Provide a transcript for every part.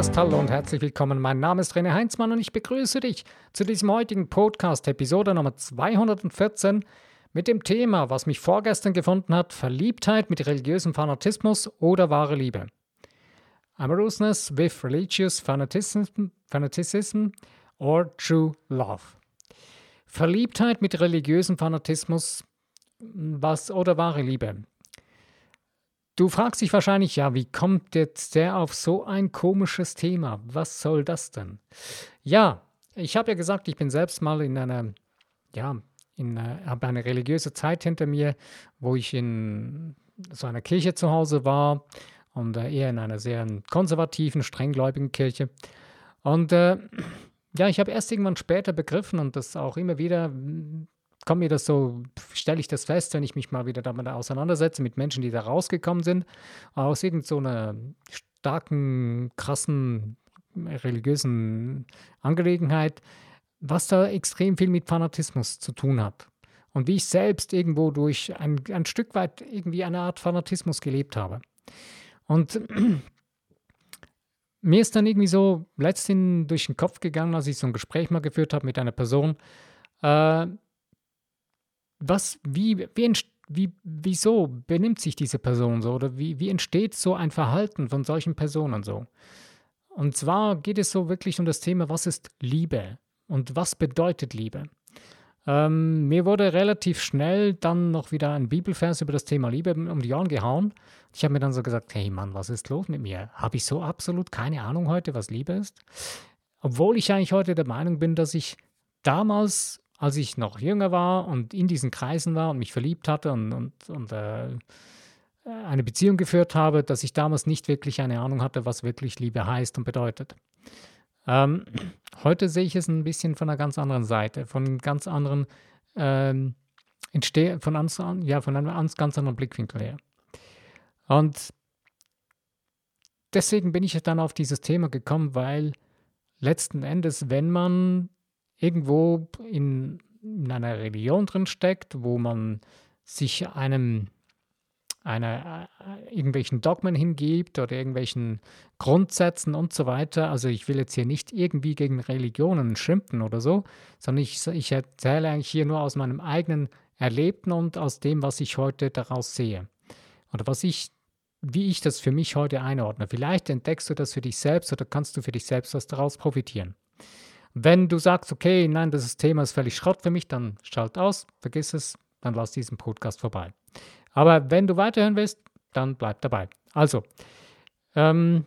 Podcast. Hallo und herzlich willkommen. Mein Name ist René Heinzmann und ich begrüße dich zu diesem heutigen Podcast, Episode Nummer 214, mit dem Thema, was mich vorgestern gefunden hat: Verliebtheit mit religiösem Fanatismus oder wahre Liebe. Amorousness with religious fanaticism, fanaticism or true love. Verliebtheit mit religiösem Fanatismus was oder wahre Liebe. Du fragst dich wahrscheinlich, ja, wie kommt jetzt der auf so ein komisches Thema? Was soll das denn? Ja, ich habe ja gesagt, ich bin selbst mal in einer, ja, in habe eine religiöse Zeit hinter mir, wo ich in so einer Kirche zu Hause war und äh, eher in einer sehr konservativen, strenggläubigen Kirche. Und äh, ja, ich habe erst irgendwann später begriffen und das auch immer wieder kommt mir das so, stelle ich das fest, wenn ich mich mal wieder damit auseinandersetze mit Menschen, die da rausgekommen sind, aus irgendeiner so starken, krassen, religiösen Angelegenheit, was da extrem viel mit Fanatismus zu tun hat. Und wie ich selbst irgendwo durch ein, ein Stück weit irgendwie eine Art Fanatismus gelebt habe. Und mir ist dann irgendwie so letztens durch den Kopf gegangen, als ich so ein Gespräch mal geführt habe mit einer Person, äh, was, wie, wie, wie, wieso benimmt sich diese Person so oder wie, wie entsteht so ein Verhalten von solchen Personen so? Und zwar geht es so wirklich um das Thema, was ist Liebe und was bedeutet Liebe? Ähm, mir wurde relativ schnell dann noch wieder ein Bibelvers über das Thema Liebe um die Ohren gehauen. Ich habe mir dann so gesagt, hey Mann, was ist los mit mir? Habe ich so absolut keine Ahnung heute, was Liebe ist? Obwohl ich eigentlich heute der Meinung bin, dass ich damals als ich noch jünger war und in diesen Kreisen war und mich verliebt hatte und, und, und äh, eine Beziehung geführt habe, dass ich damals nicht wirklich eine Ahnung hatte, was wirklich Liebe heißt und bedeutet. Ähm, heute sehe ich es ein bisschen von einer ganz anderen Seite, von ganz anderen ähm, entstehe, von, ja, von einem ganz anderen Blickwinkel her. Und deswegen bin ich dann auf dieses Thema gekommen, weil letzten Endes, wenn man irgendwo in, in einer Religion drin steckt, wo man sich einem einer, äh, irgendwelchen Dogmen hingibt oder irgendwelchen Grundsätzen und so weiter. Also ich will jetzt hier nicht irgendwie gegen Religionen schimpfen oder so, sondern ich, ich erzähle eigentlich hier nur aus meinem eigenen Erlebten und aus dem, was ich heute daraus sehe. Oder was ich, wie ich das für mich heute einordne. Vielleicht entdeckst du das für dich selbst oder kannst du für dich selbst was daraus profitieren. Wenn du sagst, okay, nein, das Thema ist völlig Schrott für mich, dann schalt aus, vergiss es, dann lass diesen Podcast vorbei. Aber wenn du weiterhören willst, dann bleib dabei. Also, ähm,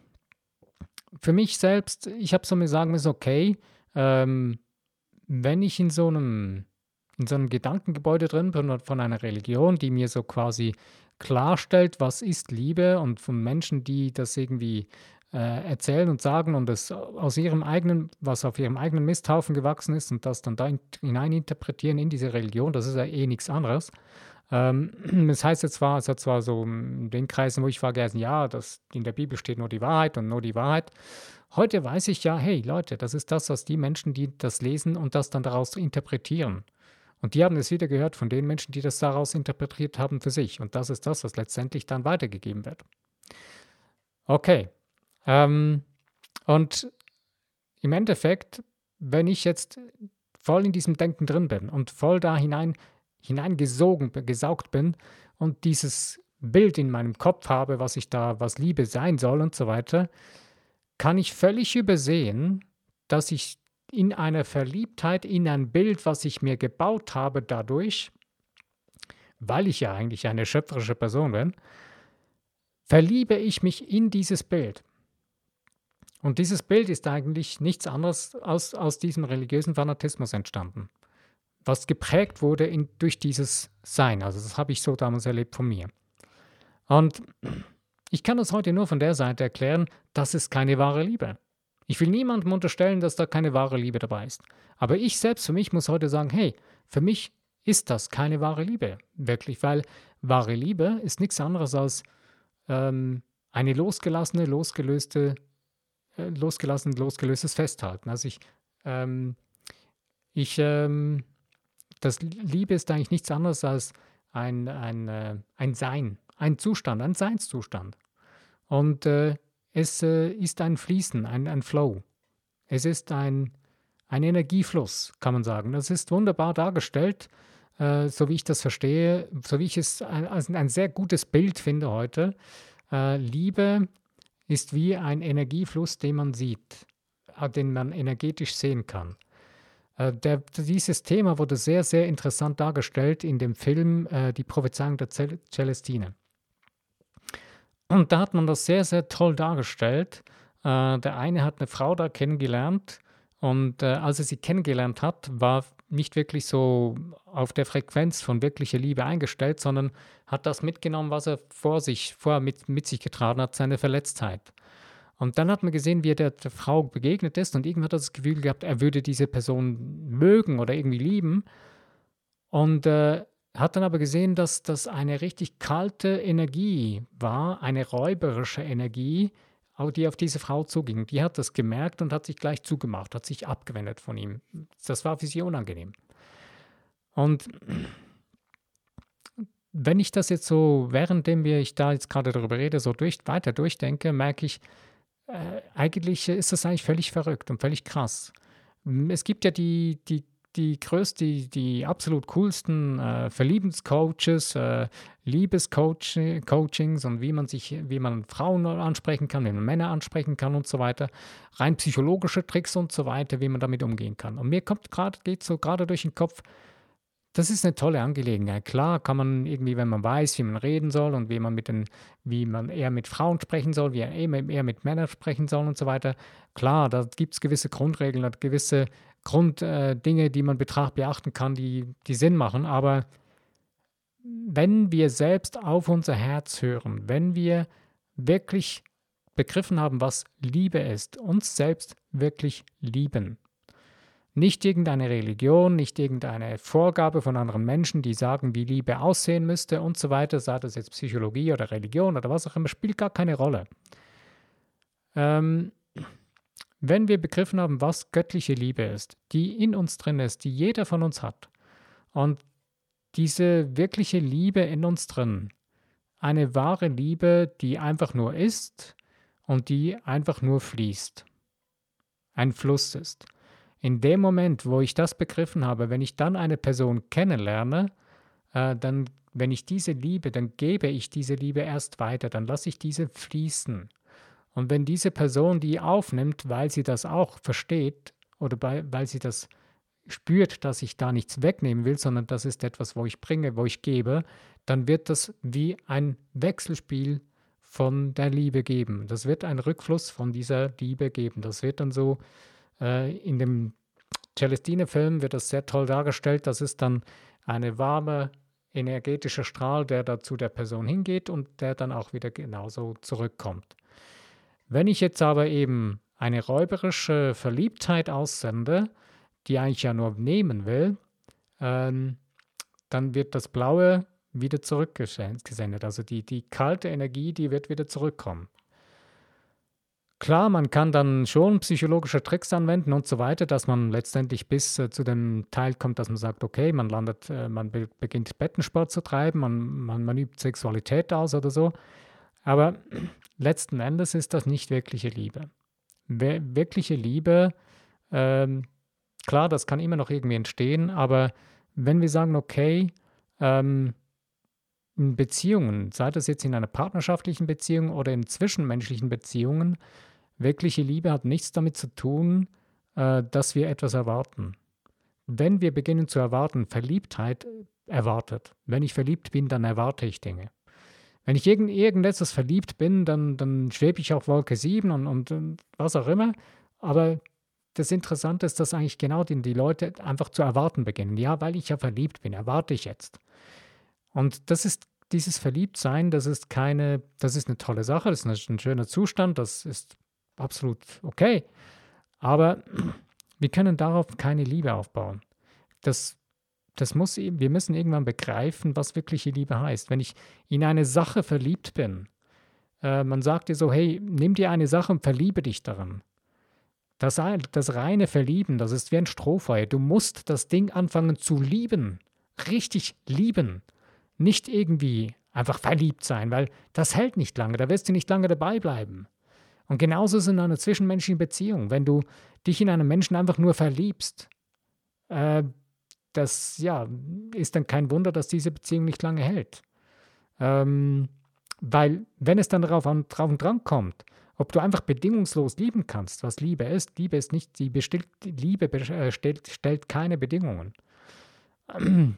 für mich selbst, ich habe so mir sagen müssen, okay, ähm, wenn ich in so einem in so einem Gedankengebäude drin bin von einer Religion, die mir so quasi klarstellt, was ist Liebe und von Menschen, die das irgendwie erzählen und sagen und es aus ihrem eigenen, was auf ihrem eigenen Misthaufen gewachsen ist und das dann da hineininterpretieren in diese Religion, das ist ja eh nichts anderes. Ähm, das heißt jetzt zwar, es hat zwar so in den Kreisen, wo ich war, geheißen, ja, das, in der Bibel steht nur die Wahrheit und nur die Wahrheit. Heute weiß ich ja, hey Leute, das ist das, was die Menschen, die das lesen und das dann daraus interpretieren. Und die haben es wieder gehört von den Menschen, die das daraus interpretiert haben für sich. Und das ist das, was letztendlich dann weitergegeben wird. Okay, ähm, und im Endeffekt, wenn ich jetzt voll in diesem Denken drin bin und voll da hinein hineingesogen, gesaugt bin und dieses Bild in meinem Kopf habe, was ich da, was Liebe sein soll und so weiter, kann ich völlig übersehen, dass ich in einer Verliebtheit in ein Bild, was ich mir gebaut habe dadurch, weil ich ja eigentlich eine schöpferische Person bin, verliebe ich mich in dieses Bild. Und dieses Bild ist eigentlich nichts anderes als aus diesem religiösen Fanatismus entstanden, was geprägt wurde in, durch dieses Sein. Also das habe ich so damals erlebt von mir. Und ich kann das heute nur von der Seite erklären, das ist keine wahre Liebe. Ich will niemandem unterstellen, dass da keine wahre Liebe dabei ist. Aber ich selbst für mich muss heute sagen, hey, für mich ist das keine wahre Liebe, wirklich, weil wahre Liebe ist nichts anderes als ähm, eine losgelassene, losgelöste äh, losgelassen, losgelöstes Festhalten. Also ich, ähm, ich, ähm, das Liebe ist eigentlich nichts anderes als ein, ein, äh, ein Sein, ein Zustand, ein Seinszustand. Und äh, es äh, ist ein Fließen, ein, ein Flow. Es ist ein, ein Energiefluss, kann man sagen. Das ist wunderbar dargestellt, äh, so wie ich das verstehe, so wie ich es ein, also ein sehr gutes Bild finde heute. Liebe ist wie ein Energiefluss, den man sieht, äh, den man energetisch sehen kann. Äh, der, dieses Thema wurde sehr, sehr interessant dargestellt in dem Film äh, Die Prophezeiung der Celestine. Und da hat man das sehr, sehr toll dargestellt. Äh, der eine hat eine Frau da kennengelernt und äh, als er sie kennengelernt hat, war nicht wirklich so auf der Frequenz von wirklicher Liebe eingestellt, sondern hat das mitgenommen, was er vor sich, vorher mit, mit sich getragen hat, seine Verletztheit. Und dann hat man gesehen, wie er der, der Frau begegnet ist und irgendwann hat er das Gefühl gehabt, er würde diese Person mögen oder irgendwie lieben. Und äh, hat dann aber gesehen, dass das eine richtig kalte Energie war, eine räuberische Energie, die auf diese Frau zuging. Die hat das gemerkt und hat sich gleich zugemacht, hat sich abgewendet von ihm. Das war für sie unangenehm. Und wenn ich das jetzt so, währenddem wir ich da jetzt gerade darüber rede, so durch, weiter durchdenke, merke ich, äh, eigentlich ist das eigentlich völlig verrückt und völlig krass. Es gibt ja die, die die größten, die, die absolut coolsten äh, Verliebenscoaches, äh, Liebescoachings und wie man sich, wie man Frauen ansprechen kann, wie man Männer ansprechen kann und so weiter. Rein psychologische Tricks und so weiter, wie man damit umgehen kann. Und mir kommt gerade, geht so gerade durch den Kopf, das ist eine tolle Angelegenheit. Klar kann man irgendwie, wenn man weiß, wie man reden soll und wie man mit den, wie man eher mit Frauen sprechen soll, wie er eher mit Männern sprechen soll und so weiter. Klar, da gibt es gewisse Grundregeln, gewisse Grunddinge, äh, die man betracht, beachten kann, die, die Sinn machen. Aber wenn wir selbst auf unser Herz hören, wenn wir wirklich begriffen haben, was Liebe ist, uns selbst wirklich lieben, nicht irgendeine Religion, nicht irgendeine Vorgabe von anderen Menschen, die sagen, wie Liebe aussehen müsste und so weiter, sei das jetzt Psychologie oder Religion oder was auch immer, spielt gar keine Rolle. Ähm, wenn wir begriffen haben, was göttliche Liebe ist, die in uns drin ist, die jeder von uns hat, und diese wirkliche Liebe in uns drin, eine wahre Liebe, die einfach nur ist und die einfach nur fließt, ein Fluss ist. In dem Moment, wo ich das begriffen habe, wenn ich dann eine Person kennenlerne, äh, dann, wenn ich diese liebe, dann gebe ich diese Liebe erst weiter, dann lasse ich diese fließen. Und wenn diese Person die aufnimmt, weil sie das auch versteht oder bei, weil sie das spürt, dass ich da nichts wegnehmen will, sondern das ist etwas, wo ich bringe, wo ich gebe, dann wird das wie ein Wechselspiel von der Liebe geben. Das wird ein Rückfluss von dieser Liebe geben. Das wird dann so äh, in dem Celestine-Film wird das sehr toll dargestellt. Das ist dann eine warme energetischer Strahl, der da zu der Person hingeht und der dann auch wieder genauso zurückkommt. Wenn ich jetzt aber eben eine räuberische Verliebtheit aussende, die eigentlich ja nur nehmen will, ähm, dann wird das Blaue wieder zurückgesendet. Also die, die kalte Energie, die wird wieder zurückkommen. Klar, man kann dann schon psychologische Tricks anwenden und so weiter, dass man letztendlich bis äh, zu dem Teil kommt, dass man sagt, okay, man landet, äh, man be beginnt Bettensport zu treiben, man, man, man übt Sexualität aus oder so. Aber letzten Endes ist das nicht wirkliche Liebe. Wirkliche Liebe, ähm, klar, das kann immer noch irgendwie entstehen, aber wenn wir sagen, okay, ähm, in Beziehungen, sei das jetzt in einer partnerschaftlichen Beziehung oder in zwischenmenschlichen Beziehungen, wirkliche Liebe hat nichts damit zu tun, äh, dass wir etwas erwarten. Wenn wir beginnen zu erwarten, Verliebtheit erwartet. Wenn ich verliebt bin, dann erwarte ich Dinge. Wenn ich irgend, irgendetwas verliebt bin, dann, dann schwebe ich auf Wolke 7 und, und, und, was auch immer. Aber das Interessante ist, dass eigentlich genau die, die Leute einfach zu erwarten beginnen. Ja, weil ich ja verliebt bin, erwarte ich jetzt. Und das ist dieses Verliebtsein, das ist keine, das ist eine tolle Sache, das ist ein schöner Zustand, das ist absolut okay. Aber wir können darauf keine Liebe aufbauen. Das das muss, wir müssen irgendwann begreifen, was wirkliche Liebe heißt. Wenn ich in eine Sache verliebt bin, äh, man sagt dir so, hey, nimm dir eine Sache und verliebe dich daran. Das, das reine Verlieben, das ist wie ein Strohfeuer. Du musst das Ding anfangen zu lieben. Richtig lieben. Nicht irgendwie einfach verliebt sein, weil das hält nicht lange. Da wirst du nicht lange dabei bleiben. Und genauso ist es in einer zwischenmenschlichen Beziehung. Wenn du dich in einen Menschen einfach nur verliebst, äh, das ja, ist dann kein Wunder, dass diese Beziehung nicht lange hält. Ähm, weil, wenn es dann darauf, an, drauf und dran kommt, ob du einfach bedingungslos lieben kannst, was Liebe ist, Liebe ist nicht, die bestillt, Liebe äh, stellt, keine Bedingungen.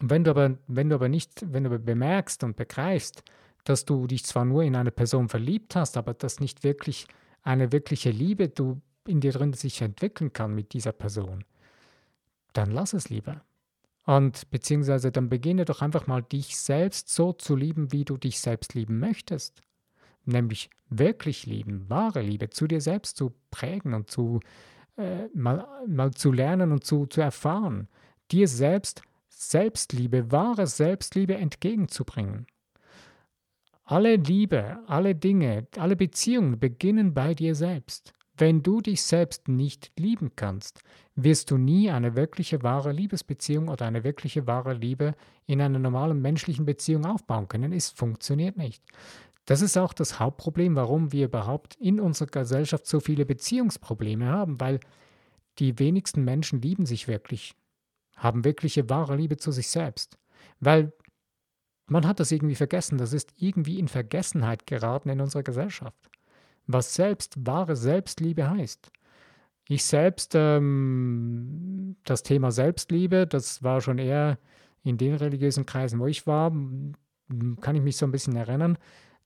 Wenn du, aber, wenn du aber nicht, wenn du bemerkst und begreifst, dass du dich zwar nur in eine Person verliebt hast, aber dass nicht wirklich eine wirkliche Liebe du in dir drin sich entwickeln kann mit dieser Person, dann lass es lieber. Und beziehungsweise dann beginne doch einfach mal dich selbst so zu lieben, wie du dich selbst lieben möchtest. Nämlich wirklich lieben, wahre Liebe zu dir selbst zu prägen und zu äh, mal, mal zu lernen und zu, zu erfahren. Dir selbst Selbstliebe, wahre Selbstliebe entgegenzubringen. Alle Liebe, alle Dinge, alle Beziehungen beginnen bei dir selbst. Wenn du dich selbst nicht lieben kannst, wirst du nie eine wirkliche wahre Liebesbeziehung oder eine wirkliche wahre Liebe in einer normalen menschlichen Beziehung aufbauen können. Es funktioniert nicht. Das ist auch das Hauptproblem, warum wir überhaupt in unserer Gesellschaft so viele Beziehungsprobleme haben, weil die wenigsten Menschen lieben sich wirklich, haben wirkliche wahre Liebe zu sich selbst. Weil man hat das irgendwie vergessen, das ist irgendwie in Vergessenheit geraten in unserer Gesellschaft was selbst wahre Selbstliebe heißt. Ich selbst, ähm, das Thema Selbstliebe, das war schon eher in den religiösen Kreisen, wo ich war, kann ich mich so ein bisschen erinnern,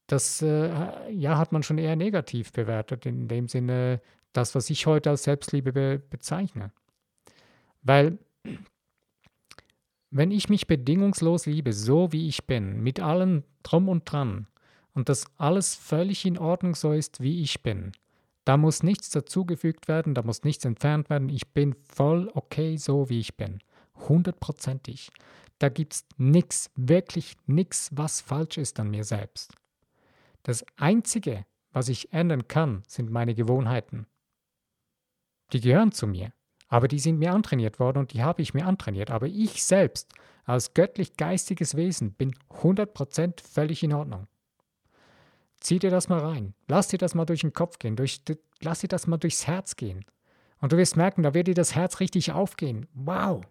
das äh, ja, hat man schon eher negativ bewertet, in dem Sinne, das, was ich heute als Selbstliebe be bezeichne. Weil, wenn ich mich bedingungslos liebe, so wie ich bin, mit allem drum und dran, und dass alles völlig in Ordnung so ist, wie ich bin. Da muss nichts dazugefügt werden, da muss nichts entfernt werden. Ich bin voll okay so, wie ich bin. Hundertprozentig. Da gibt es nichts, wirklich nichts, was falsch ist an mir selbst. Das Einzige, was ich ändern kann, sind meine Gewohnheiten. Die gehören zu mir, aber die sind mir antrainiert worden und die habe ich mir antrainiert. Aber ich selbst als göttlich-geistiges Wesen bin 100% völlig in Ordnung. Zieh dir das mal rein. Lass dir das mal durch den Kopf gehen. Durch, lass dir das mal durchs Herz gehen. Und du wirst merken, da wird dir das Herz richtig aufgehen. Wow,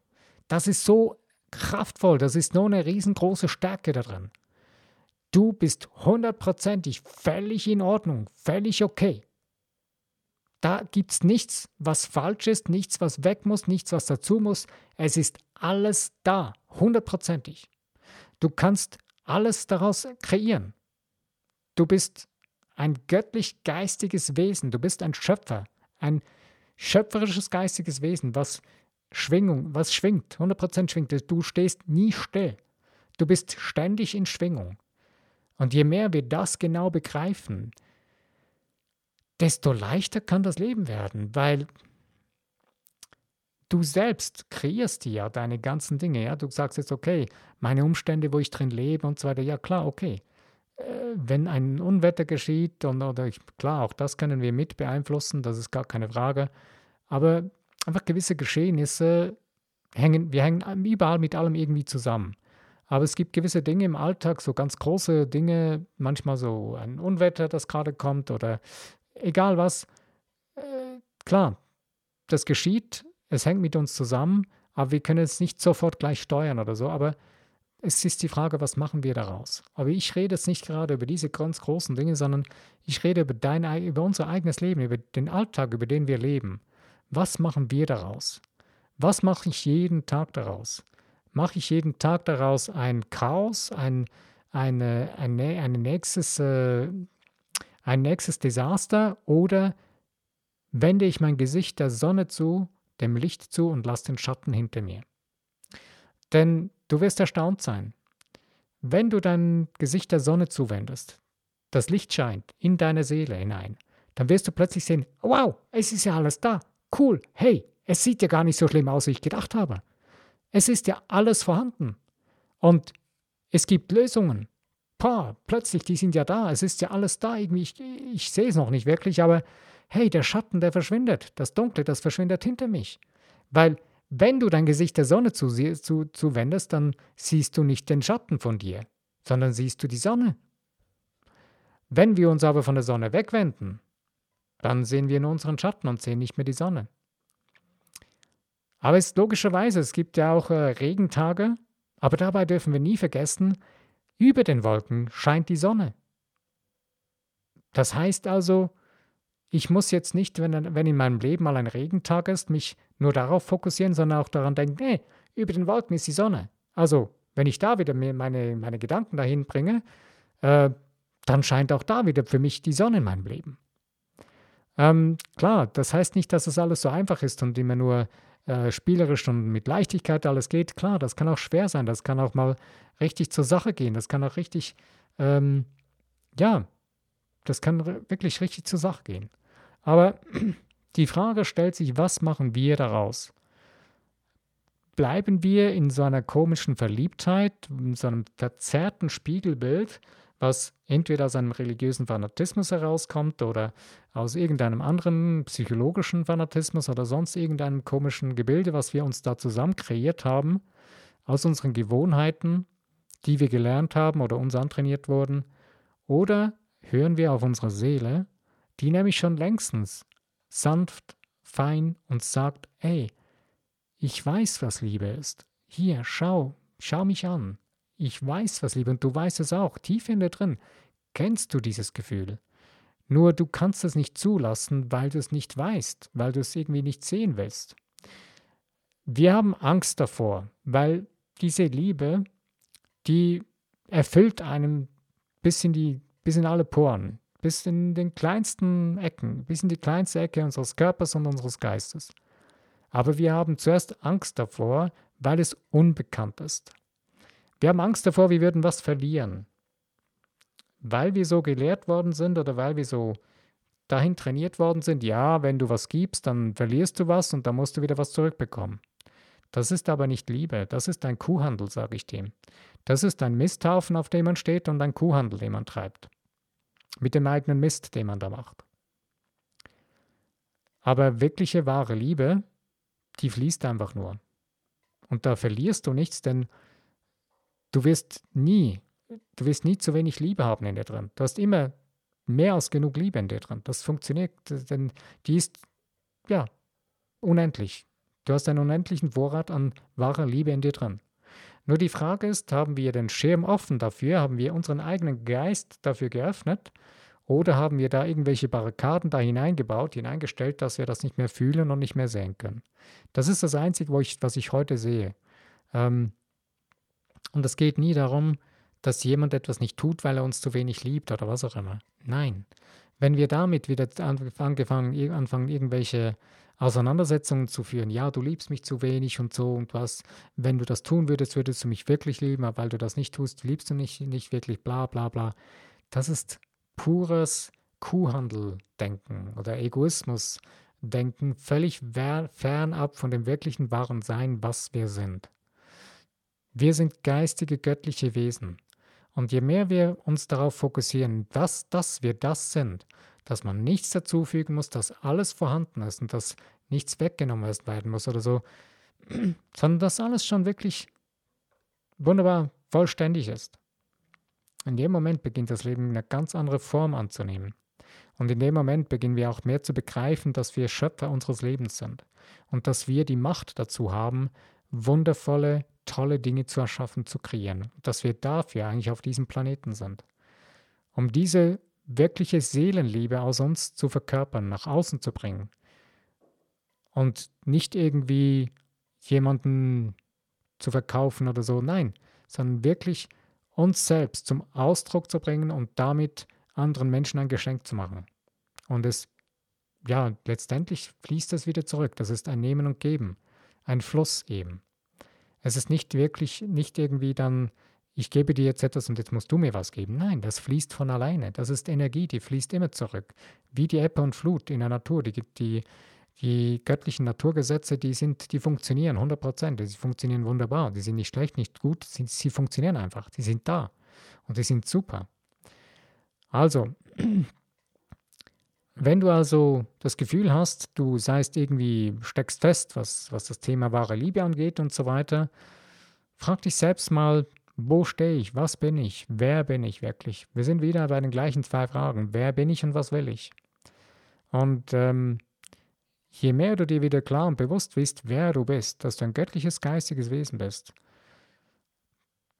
das ist so kraftvoll. Das ist nur eine riesengroße Stärke da drin. Du bist hundertprozentig völlig in Ordnung, völlig okay. Da gibt es nichts, was falsch ist, nichts, was weg muss, nichts, was dazu muss. Es ist alles da, hundertprozentig. Du kannst alles daraus kreieren. Du bist ein göttlich geistiges Wesen, du bist ein Schöpfer, ein schöpferisches geistiges Wesen, was Schwingung, was schwingt, 100% schwingt. Du stehst nie still. Du bist ständig in Schwingung. Und je mehr wir das genau begreifen, desto leichter kann das Leben werden, weil du selbst kreierst ja deine ganzen Dinge. Ja? Du sagst jetzt, okay, meine Umstände, wo ich drin lebe und so weiter, ja klar, okay wenn ein Unwetter geschieht, und, oder ich, klar, auch das können wir mit beeinflussen, das ist gar keine Frage, aber einfach gewisse Geschehnisse hängen, wir hängen überall mit allem irgendwie zusammen. Aber es gibt gewisse Dinge im Alltag, so ganz große Dinge, manchmal so ein Unwetter, das gerade kommt oder egal was. Äh, klar, das geschieht, es hängt mit uns zusammen, aber wir können es nicht sofort gleich steuern oder so. Aber es ist die Frage, was machen wir daraus? Aber ich rede jetzt nicht gerade über diese ganz großen Dinge, sondern ich rede über, dein, über unser eigenes Leben, über den Alltag, über den wir leben. Was machen wir daraus? Was mache ich jeden Tag daraus? Mache ich jeden Tag daraus ein Chaos, ein, eine, ein, ein, nächstes, äh, ein nächstes Desaster oder wende ich mein Gesicht der Sonne zu, dem Licht zu und lasse den Schatten hinter mir? Denn Du wirst erstaunt sein. Wenn du dein Gesicht der Sonne zuwendest, das Licht scheint in deine Seele hinein, dann wirst du plötzlich sehen, wow, es ist ja alles da. Cool, hey, es sieht ja gar nicht so schlimm aus, wie ich gedacht habe. Es ist ja alles vorhanden. Und es gibt Lösungen. Pah, plötzlich, die sind ja da. Es ist ja alles da. Irgendwie, ich, ich sehe es noch nicht wirklich, aber hey, der Schatten, der verschwindet. Das Dunkle, das verschwindet hinter mich. Weil wenn du dein Gesicht der Sonne zuwendest, zu, zu dann siehst du nicht den Schatten von dir, sondern siehst du die Sonne. Wenn wir uns aber von der Sonne wegwenden, dann sehen wir nur unseren Schatten und sehen nicht mehr die Sonne. Aber es ist logischerweise, es gibt ja auch äh, Regentage, aber dabei dürfen wir nie vergessen, über den Wolken scheint die Sonne. Das heißt also, ich muss jetzt nicht, wenn, wenn in meinem Leben mal ein Regentag ist, mich nur darauf fokussieren, sondern auch daran denken, hey, über den Wolken ist die Sonne. Also, wenn ich da wieder meine, meine Gedanken dahin bringe, äh, dann scheint auch da wieder für mich die Sonne in meinem Leben. Ähm, klar, das heißt nicht, dass es alles so einfach ist und immer nur äh, spielerisch und mit Leichtigkeit alles geht. Klar, das kann auch schwer sein, das kann auch mal richtig zur Sache gehen, das kann auch richtig, ähm, ja, das kann wirklich richtig zur Sache gehen. Aber die Frage stellt sich, was machen wir daraus? Bleiben wir in so einer komischen Verliebtheit, in so einem verzerrten Spiegelbild, was entweder aus einem religiösen Fanatismus herauskommt oder aus irgendeinem anderen psychologischen Fanatismus oder sonst irgendeinem komischen Gebilde, was wir uns da zusammen kreiert haben, aus unseren Gewohnheiten, die wir gelernt haben oder uns antrainiert wurden, oder hören wir auf unsere Seele, die nämlich schon längstens sanft, fein und sagt, ey, ich weiß, was Liebe ist. Hier, schau, schau mich an. Ich weiß, was Liebe und du weißt es auch, tief in dir drin. Kennst du dieses Gefühl? Nur du kannst es nicht zulassen, weil du es nicht weißt, weil du es irgendwie nicht sehen willst. Wir haben Angst davor, weil diese Liebe, die erfüllt einem bis in die, bis in alle Poren, bis in den kleinsten Ecken, bis in die kleinste Ecke unseres Körpers und unseres Geistes. Aber wir haben zuerst Angst davor, weil es unbekannt ist. Wir haben Angst davor, wir würden was verlieren. Weil wir so gelehrt worden sind oder weil wir so dahin trainiert worden sind, ja, wenn du was gibst, dann verlierst du was und dann musst du wieder was zurückbekommen. Das ist aber nicht Liebe, das ist ein Kuhhandel, sage ich dem. Das ist ein Misthaufen, auf dem man steht und ein Kuhhandel, den man treibt. Mit dem eigenen Mist, den man da macht. Aber wirkliche wahre Liebe, die fließt einfach nur. Und da verlierst du nichts, denn Du wirst nie, du wirst nie zu wenig Liebe haben in dir drin. Du hast immer mehr als genug Liebe in dir drin. Das funktioniert, denn die ist, ja, unendlich. Du hast einen unendlichen Vorrat an wahrer Liebe in dir drin. Nur die Frage ist, haben wir den Schirm offen dafür? Haben wir unseren eigenen Geist dafür geöffnet? Oder haben wir da irgendwelche Barrikaden da hineingebaut, hineingestellt, dass wir das nicht mehr fühlen und nicht mehr sehen können? Das ist das Einzige, ich, was ich heute sehe. Ähm, und es geht nie darum, dass jemand etwas nicht tut, weil er uns zu wenig liebt oder was auch immer. Nein. Wenn wir damit wieder angefangen, anfangen, irgendwelche Auseinandersetzungen zu führen, ja, du liebst mich zu wenig und so und was, wenn du das tun würdest, würdest du mich wirklich lieben, aber weil du das nicht tust, liebst du mich nicht wirklich, bla bla bla. Das ist pures Kuhhandeldenken oder Egoismusdenken, völlig fernab von dem wirklichen wahren Sein, was wir sind. Wir sind geistige, göttliche Wesen. Und je mehr wir uns darauf fokussieren, dass, dass wir das sind, dass man nichts dazufügen muss, dass alles vorhanden ist und dass nichts weggenommen werden muss oder so, sondern dass alles schon wirklich wunderbar vollständig ist. In dem Moment beginnt das Leben eine ganz andere Form anzunehmen. Und in dem Moment beginnen wir auch mehr zu begreifen, dass wir Schöpfer unseres Lebens sind und dass wir die Macht dazu haben, wundervolle, tolle Dinge zu erschaffen, zu kreieren. Dass wir dafür eigentlich auf diesem Planeten sind. Um diese wirkliche Seelenliebe aus uns zu verkörpern, nach außen zu bringen. Und nicht irgendwie jemanden zu verkaufen oder so, nein, sondern wirklich uns selbst zum Ausdruck zu bringen und damit anderen Menschen ein Geschenk zu machen. Und es, ja, letztendlich fließt es wieder zurück. Das ist ein Nehmen und Geben, ein Fluss eben. Es ist nicht wirklich, nicht irgendwie dann, ich gebe dir jetzt etwas und jetzt musst du mir was geben. Nein, das fließt von alleine. Das ist Energie, die fließt immer zurück. Wie die Ebbe und Flut in der Natur. Die, die, die göttlichen Naturgesetze, die sind, die funktionieren 100 Prozent. Die funktionieren wunderbar. Die sind nicht schlecht, nicht gut. Sie, sie funktionieren einfach. Die sind da. Und die sind super. Also, wenn du also das Gefühl hast, du seist irgendwie, steckst fest, was, was das Thema wahre Liebe angeht und so weiter, frag dich selbst mal, Wo stehe ich? Was bin ich? Wer bin ich wirklich? Wir sind wieder bei den gleichen zwei Fragen. Wer bin ich und was will ich? Und ähm, je mehr du dir wieder klar und bewusst bist, wer du bist, dass du ein göttliches geistiges Wesen bist,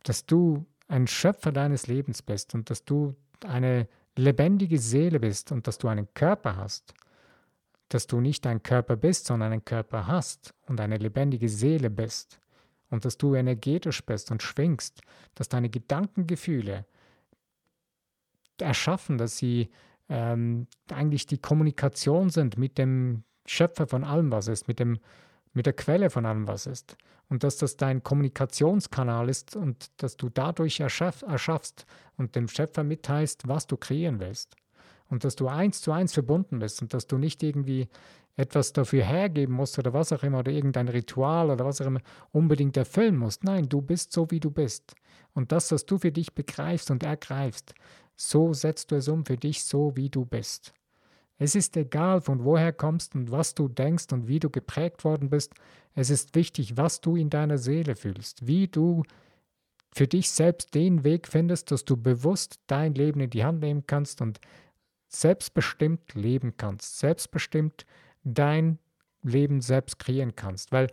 dass du ein Schöpfer deines Lebens bist und dass du eine lebendige Seele bist und dass du einen Körper hast, dass du nicht ein Körper bist, sondern einen Körper hast und eine lebendige Seele bist und dass du energetisch bist und schwingst, dass deine Gedankengefühle erschaffen, dass sie ähm, eigentlich die Kommunikation sind mit dem Schöpfer von allem, was ist, mit, dem, mit der Quelle von allem, was ist. Und dass das dein Kommunikationskanal ist und dass du dadurch erschaff, erschaffst und dem Schöpfer mitteilst, was du kreieren willst. Und dass du eins zu eins verbunden bist und dass du nicht irgendwie etwas dafür hergeben musst oder was auch immer oder irgendein Ritual oder was auch immer unbedingt erfüllen musst. Nein, du bist so, wie du bist. Und das, was du für dich begreifst und ergreifst, so setzt du es um für dich so, wie du bist. Es ist egal, von woher kommst und was du denkst und wie du geprägt worden bist. Es ist wichtig, was du in deiner Seele fühlst, wie du für dich selbst den Weg findest, dass du bewusst dein Leben in die Hand nehmen kannst und selbstbestimmt leben kannst, selbstbestimmt dein Leben selbst kreieren kannst, weil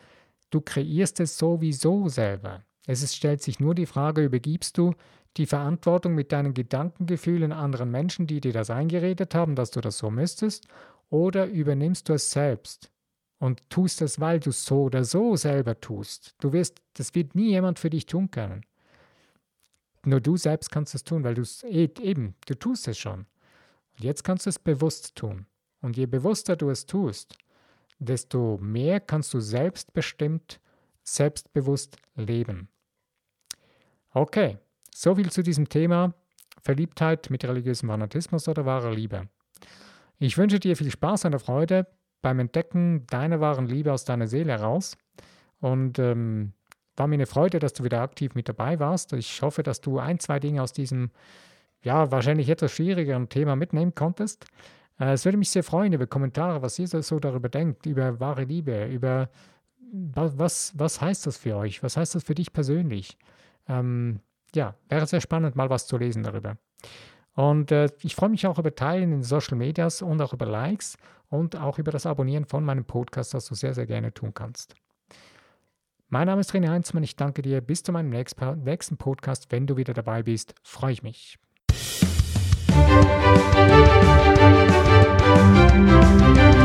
du kreierst es sowieso selber. Es ist, stellt sich nur die Frage, übergibst du die Verantwortung mit deinen Gedankengefühlen anderen Menschen, die dir das eingeredet haben, dass du das so müsstest, oder übernimmst du es selbst und tust es, weil du es so oder so selber tust. Du wirst, das wird nie jemand für dich tun können. Nur du selbst kannst es tun, weil du es eh, eben, du tust es schon. Und jetzt kannst du es bewusst tun. Und je bewusster du es tust, desto mehr kannst du selbstbestimmt, selbstbewusst leben. Okay, so viel zu diesem Thema Verliebtheit mit religiösem Fanatismus oder wahrer Liebe. Ich wünsche dir viel Spaß und Freude beim Entdecken deiner wahren Liebe aus deiner Seele heraus. Und ähm, war mir eine Freude, dass du wieder aktiv mit dabei warst. Ich hoffe, dass du ein, zwei Dinge aus diesem, ja, wahrscheinlich etwas schwierigeren Thema mitnehmen konntest. Äh, es würde mich sehr freuen über Kommentare, was ihr so darüber denkt, über wahre Liebe, über was, was heißt das für euch? Was heißt das für dich persönlich? Ähm, ja, wäre sehr spannend, mal was zu lesen darüber. Und äh, ich freue mich auch über Teilen in Social Medias und auch über Likes und auch über das Abonnieren von meinem Podcast, das du sehr, sehr gerne tun kannst. Mein Name ist René Heinzmann. Ich danke dir. Bis zu meinem nächsten Podcast. Wenn du wieder dabei bist, freue ich mich. Musik